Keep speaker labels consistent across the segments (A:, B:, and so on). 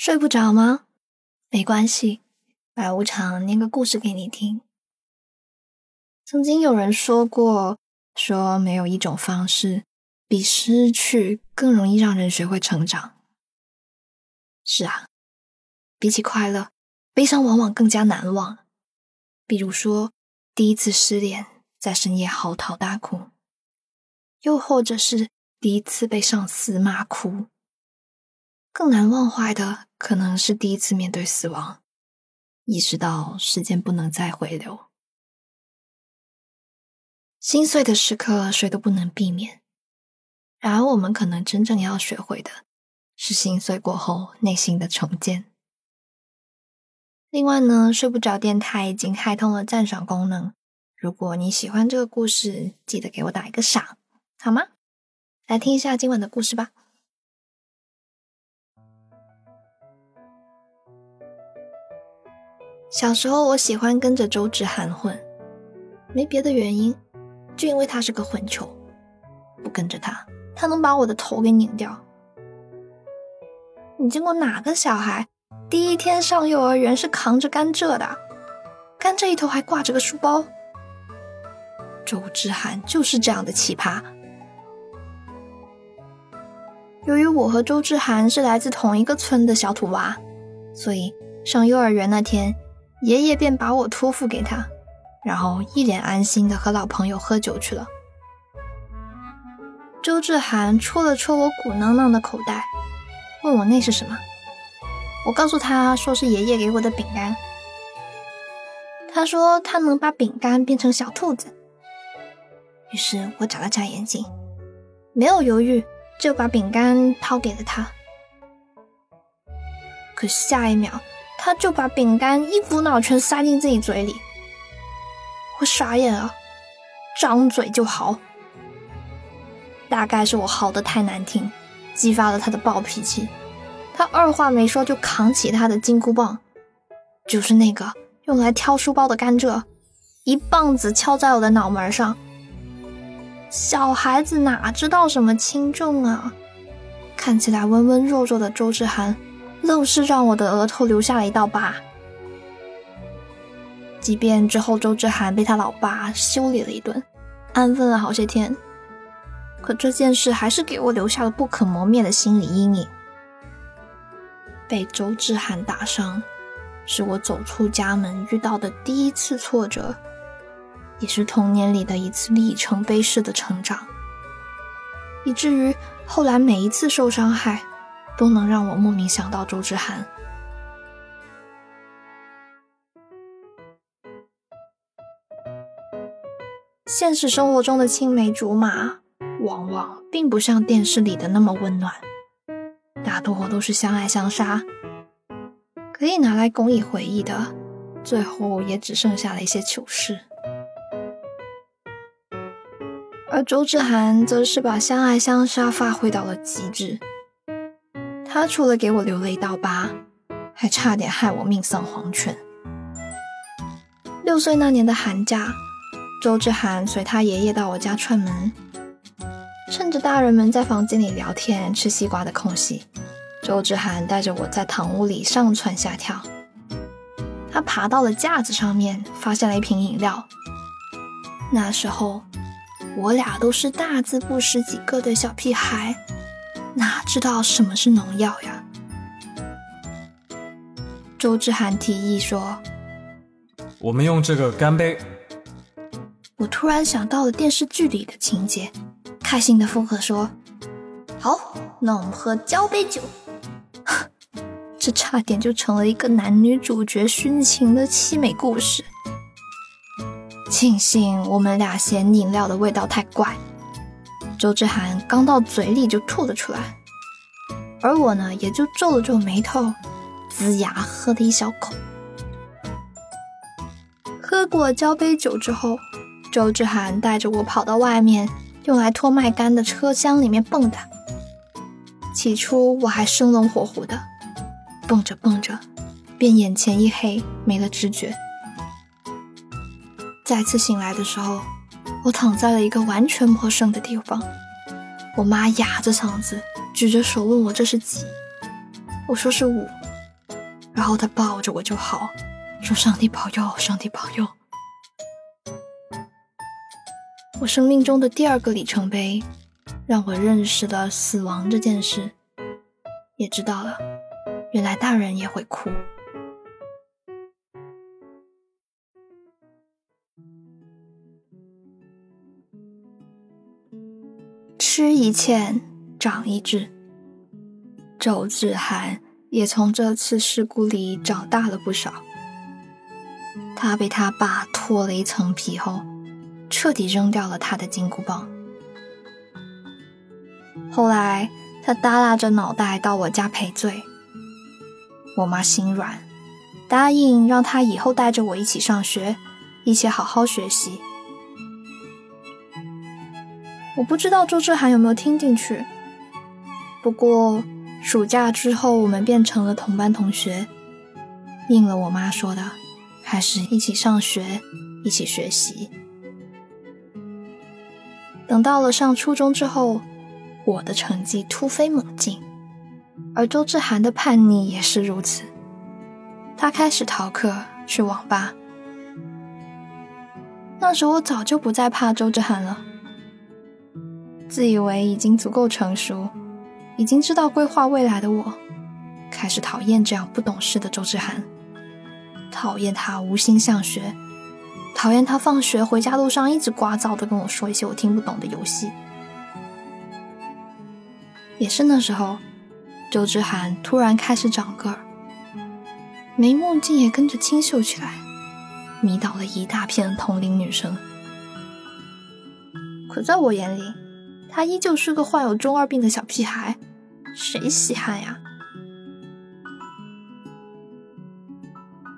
A: 睡不着吗？没关系，白无常念个故事给你听。曾经有人说过，说没有一种方式比失去更容易让人学会成长。是啊，比起快乐，悲伤往往更加难忘。比如说，第一次失恋，在深夜嚎啕大哭；又或者是第一次被上司骂哭。更难忘怀的，可能是第一次面对死亡，意识到时间不能再回流。心碎的时刻，谁都不能避免。然而，我们可能真正要学会的，是心碎过后内心的重建。另外呢，睡不着电台已经开通了赞赏功能，如果你喜欢这个故事，记得给我打一个赏，好吗？来听一下今晚的故事吧。小时候，我喜欢跟着周志涵混，没别的原因，就因为他是个混球。不跟着他，他能把我的头给拧掉。你见过哪个小孩第一天上幼儿园是扛着甘蔗的？甘蔗一头还挂着个书包。周志涵就是这样的奇葩。由于我和周志涵是来自同一个村的小土娃，所以上幼儿园那天。爷爷便把我托付给他，然后一脸安心的和老朋友喝酒去了。周志涵戳了戳我鼓囊囊的口袋，问我那是什么。我告诉他说是爷爷给我的饼干。他说他能把饼干变成小兔子。于是我眨了眨眼睛，没有犹豫就把饼干掏给了他。可下一秒。他就把饼干一股脑全塞进自己嘴里，我傻眼了，张嘴就嚎。大概是我嚎的太难听，激发了他的暴脾气。他二话没说就扛起他的金箍棒，就是那个用来挑书包的甘蔗，一棒子敲在我的脑门上。小孩子哪知道什么轻重啊？看起来温温弱弱的周志涵。愣是让我的额头留下了一道疤。即便之后周志涵被他老爸修理了一顿，安分了好些天，可这件事还是给我留下了不可磨灭的心理阴影。被周志涵打伤，是我走出家门遇到的第一次挫折，也是童年里的一次里程碑式的成长，以至于后来每一次受伤害。都能让我莫名想到周志涵。现实生活中的青梅竹马，往往并不像电视里的那么温暖，大多都是相爱相杀，可以拿来公益回忆的，最后也只剩下了一些糗事。而周志涵则是把相爱相杀发挥到了极致。他除了给我留了一道疤，还差点害我命丧黄泉。六岁那年的寒假，周志涵随他爷爷到我家串门，趁着大人们在房间里聊天吃西瓜的空隙，周志涵带着我在堂屋里上蹿下跳。他爬到了架子上面，发现了一瓶饮料。那时候，我俩都是大字不识几个的小屁孩。哪知道什么是农药呀？周志涵提议说：“
B: 我们用这个干杯。”
A: 我突然想到了电视剧里的情节，开心的附和说：“好，那我们喝交杯酒。”这差点就成了一个男女主角殉情的凄美故事。庆幸我们俩嫌饮料的味道太怪。周志涵刚到嘴里就吐了出来，而我呢，也就皱了皱眉头，龇牙喝了一小口。喝过交杯酒之后，周志涵带着我跑到外面用来拖麦杆的车厢里面蹦跶。起初我还生龙活虎的，蹦着蹦着，便眼前一黑，没了知觉。再次醒来的时候。我躺在了一个完全陌生的地方，我妈哑着嗓子，举着手问我这是几，我说是五，然后她抱着我就好，说上帝保佑，上帝保佑。我生命中的第二个里程碑，让我认识了死亡这件事，也知道了原来大人也会哭。吃一堑，长一智。周志涵也从这次事故里长大了不少。他被他爸脱了一层皮后。彻底扔掉了他的金箍棒。后来，他耷拉着脑袋到我家赔罪。我妈心软，答应让他以后带着我一起上学，一起好好学习。我不知道周志涵有没有听进去。不过，暑假之后我们变成了同班同学，应了我妈说的，还是一起上学，一起学习。等到了上初中之后，我的成绩突飞猛进，而周志涵的叛逆也是如此。他开始逃课去网吧。那时我早就不再怕周志涵了，自以为已经足够成熟，已经知道规划未来的我，开始讨厌这样不懂事的周志涵，讨厌他无心向学。讨厌他放学回家路上一直聒噪的跟我说一些我听不懂的游戏。也是那时候，周志涵突然开始长个儿，眉目竟也跟着清秀起来，迷倒了一大片同龄女生。可在我眼里，他依旧是个患有中二病的小屁孩，谁稀罕呀？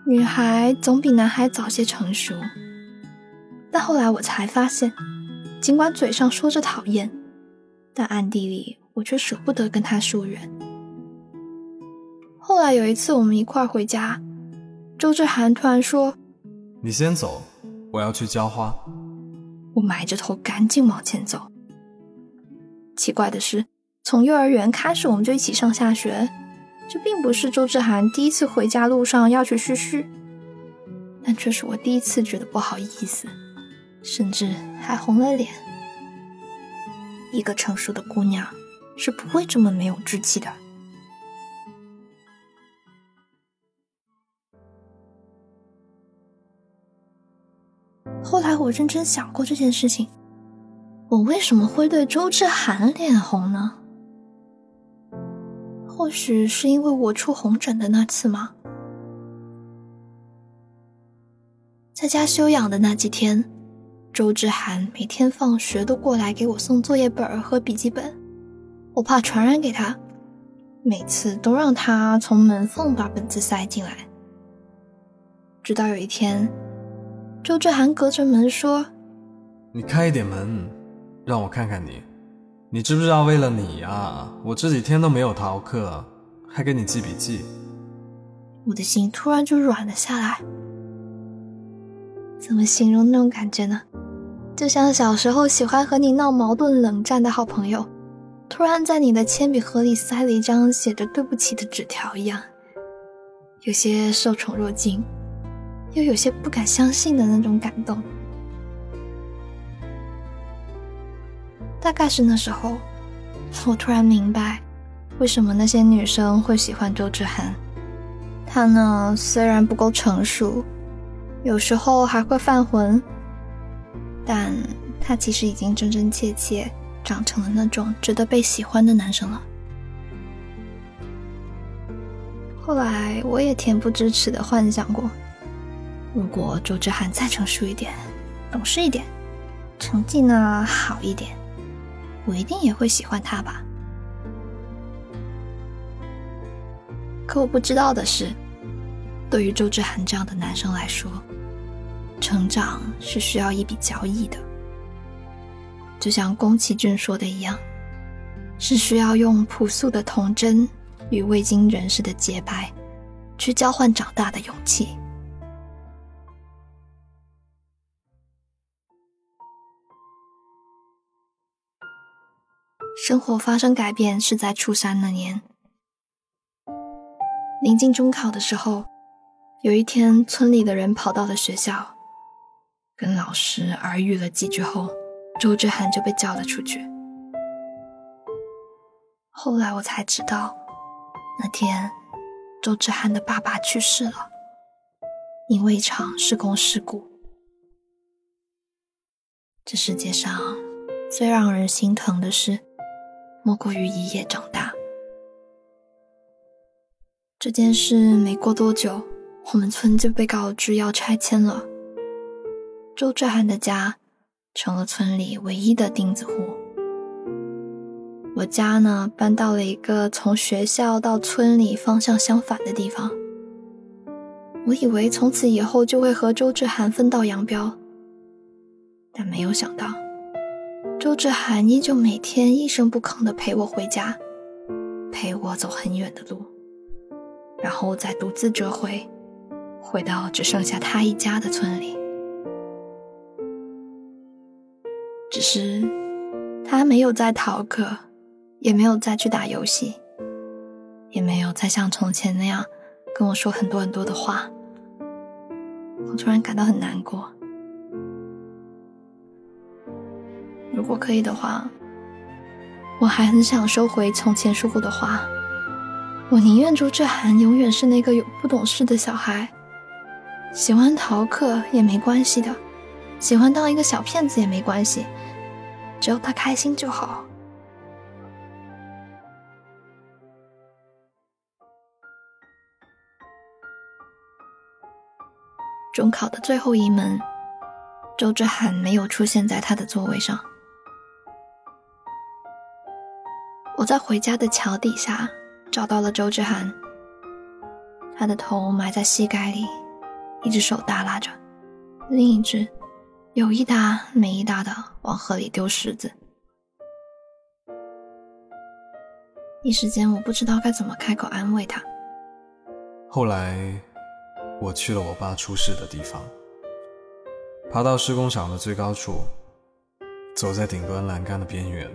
A: 女孩总比男孩早些成熟。但后来我才发现，尽管嘴上说着讨厌，但暗地里我却舍不得跟他疏远。后来有一次我们一块回家，周志涵突然说：“
B: 你先走，我要去浇花。”
A: 我埋着头赶紧往前走。奇怪的是，从幼儿园开始我们就一起上下学，这并不是周志涵第一次回家路上要去嘘嘘，但却是我第一次觉得不好意思。甚至还红了脸。一个成熟的姑娘是不会这么没有志气的。后来我认真想过这件事情，我为什么会对周志涵脸红呢？或许是因为我出红疹的那次吗？在家休养的那几天。周志涵每天放学都过来给我送作业本和笔记本，我怕传染给他，每次都让他从门缝把本子塞进来。直到有一天，周志涵隔着门说：“
B: 你开一点门，让我看看你。你知不知道，为了你呀，我这几天都没有逃课，还给你记笔记。”
A: 我的心突然就软了下来。怎么形容那种感觉呢？就像小时候喜欢和你闹矛盾、冷战的好朋友，突然在你的铅笔盒里塞了一张写着“对不起”的纸条一样，有些受宠若惊，又有些不敢相信的那种感动。大概是那时候，我突然明白，为什么那些女生会喜欢周志涵。他呢，虽然不够成熟。有时候还会犯浑，但他其实已经真真切切长成了那种值得被喜欢的男生了。后来我也恬不知耻的幻想过，如果周志涵再成熟一点、懂事一点，成绩呢好一点，我一定也会喜欢他吧。可我不知道的是。对于周志涵这样的男生来说，成长是需要一笔交易的，就像宫崎骏说的一样，是需要用朴素的童真与未经人事的洁白，去交换长大的勇气。生活发生改变是在初三那年。临近中考的时候，有一天，村里的人跑到了学校，跟老师耳语了几句后，周志涵就被叫了出去。后来我才知道，那天周志涵的爸爸去世了，因为一场施工事故。这世界上最让人心疼的事，莫过于一夜长大。这件事没过多久，我们村就被告知要拆迁了。周志涵的家成了村里唯一的钉子户。我家呢，搬到了一个从学校到村里方向相反的地方。我以为从此以后就会和周志涵分道扬镳，但没有想到，周志涵依旧每天一声不吭的陪我回家，陪我走很远的路。然后再独自折回，回到只剩下他一家的村里。只是他没有再逃课，也没有再去打游戏，也没有再像从前那样跟我说很多很多的话。我突然感到很难过。如果可以的话，我还很想收回从前说过的话。我宁愿周志涵永远是那个有不懂事的小孩，喜欢逃课也没关系的，喜欢当一个小骗子也没关系，只要他开心就好。中考的最后一门，周志涵没有出现在他的座位上。我在回家的桥底下。找到了周志涵，他的头埋在膝盖里，一只手耷拉着，另一只有一搭没一搭的往河里丢石子。一时间我不知道该怎么开口安慰他。
B: 后来，我去了我爸出事的地方，爬到施工场的最高处，走在顶端栏杆的边缘，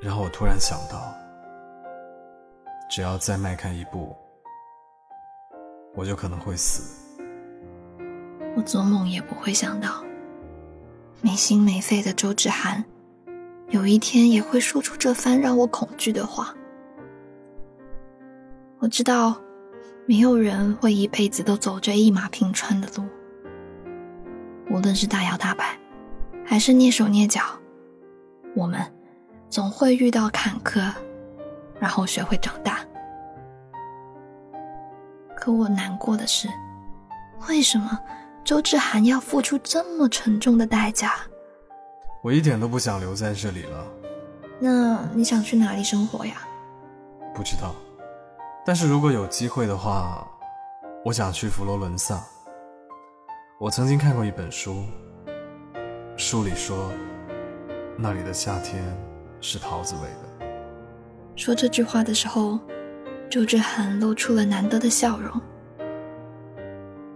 B: 然后我突然想到。只要再迈开一步，我就可能会死。
A: 我做梦也不会想到，没心没肺的周志涵，有一天也会说出这番让我恐惧的话。我知道，没有人会一辈子都走着一马平川的路。无论是大摇大摆，还是蹑手蹑脚，我们总会遇到坎坷。然后学会长大。可我难过的是，为什么周志涵要付出这么沉重的代价？
B: 我一点都不想留在这里了。
A: 那你想去哪里生活呀？
B: 不知道。但是如果有机会的话，我想去佛罗伦萨。我曾经看过一本书，书里说，那里的夏天是桃子味的。
A: 说这句话的时候，周志涵露出了难得的笑容。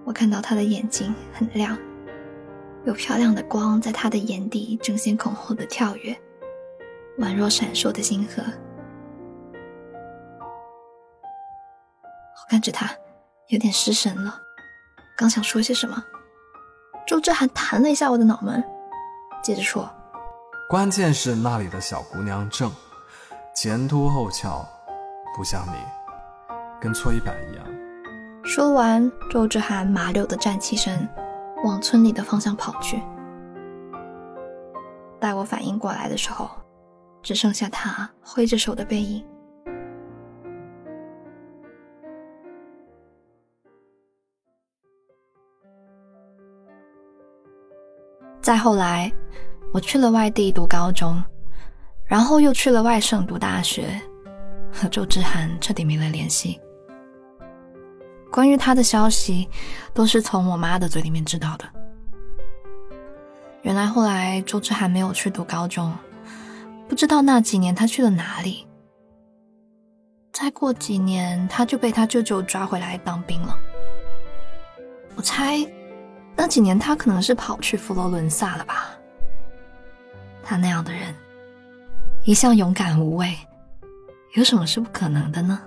A: 我看到他的眼睛很亮，有漂亮的光在他的眼底争先恐后的跳跃，宛若闪烁的星河。我看着他，有点失神了，刚想说些什么，周志涵弹了一下我的脑门，接着说：“
B: 关键是那里的小姑娘正。”前凸后翘，不像你，跟搓衣板一样。
A: 说完，周志涵麻溜的站起身，往村里的方向跑去。待我反应过来的时候，只剩下他挥着手的背影。再后来，我去了外地读高中。然后又去了外省读大学，和周志涵彻底没了联系。关于他的消息，都是从我妈的嘴里面知道的。原来后来周志涵没有去读高中，不知道那几年他去了哪里。再过几年，他就被他舅舅抓回来当兵了。我猜，那几年他可能是跑去佛罗伦萨了吧。他那样的人。一向勇敢无畏，有什么是不可能的呢？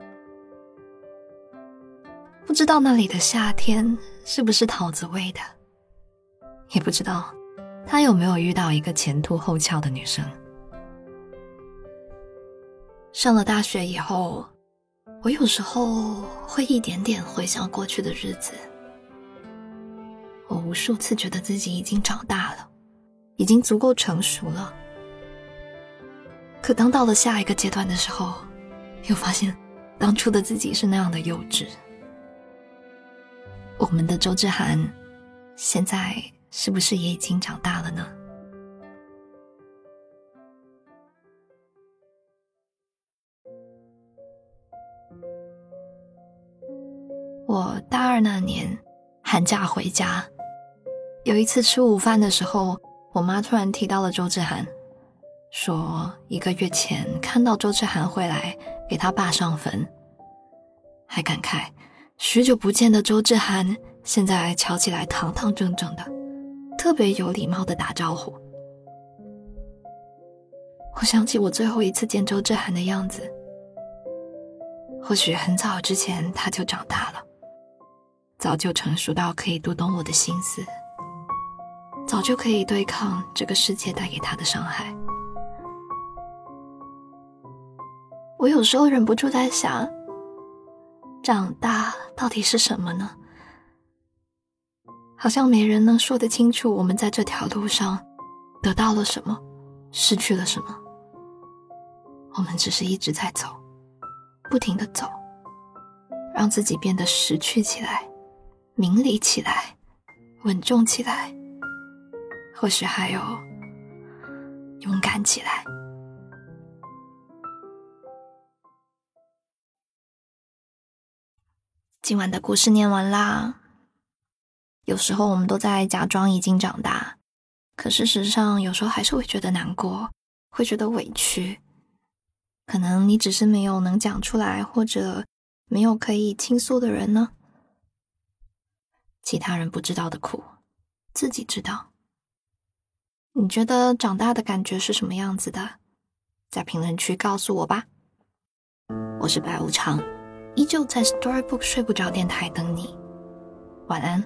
A: 不知道那里的夏天是不是桃子味的，也不知道他有没有遇到一个前凸后翘的女生。上了大学以后，我有时候会一点点回想过去的日子。我无数次觉得自己已经长大了，已经足够成熟了。可当到了下一个阶段的时候，又发现当初的自己是那样的幼稚。我们的周志涵，现在是不是也已经长大了呢？我大二那年寒假回家，有一次吃午饭的时候，我妈突然提到了周志涵，说一个月前看到周志涵会来给他爸上坟，还感慨。许久不见的周志涵，现在瞧起来堂堂正正的，特别有礼貌的打招呼。我想起我最后一次见周志涵的样子，或许很早之前他就长大了，早就成熟到可以读懂我的心思，早就可以对抗这个世界带给他的伤害。我有时候忍不住在想。长大到底是什么呢？好像没人能说得清楚，我们在这条路上得到了什么，失去了什么。我们只是一直在走，不停的走，让自己变得识趣起来，明理起来，稳重起来，或许还有勇敢起来。今晚的故事念完啦。有时候我们都在假装已经长大，可事实上有时候还是会觉得难过，会觉得委屈。可能你只是没有能讲出来，或者没有可以倾诉的人呢。其他人不知道的苦，自己知道。你觉得长大的感觉是什么样子的？在评论区告诉我吧。我是白无常。依旧在 Storybook 睡不着电台等你，晚安。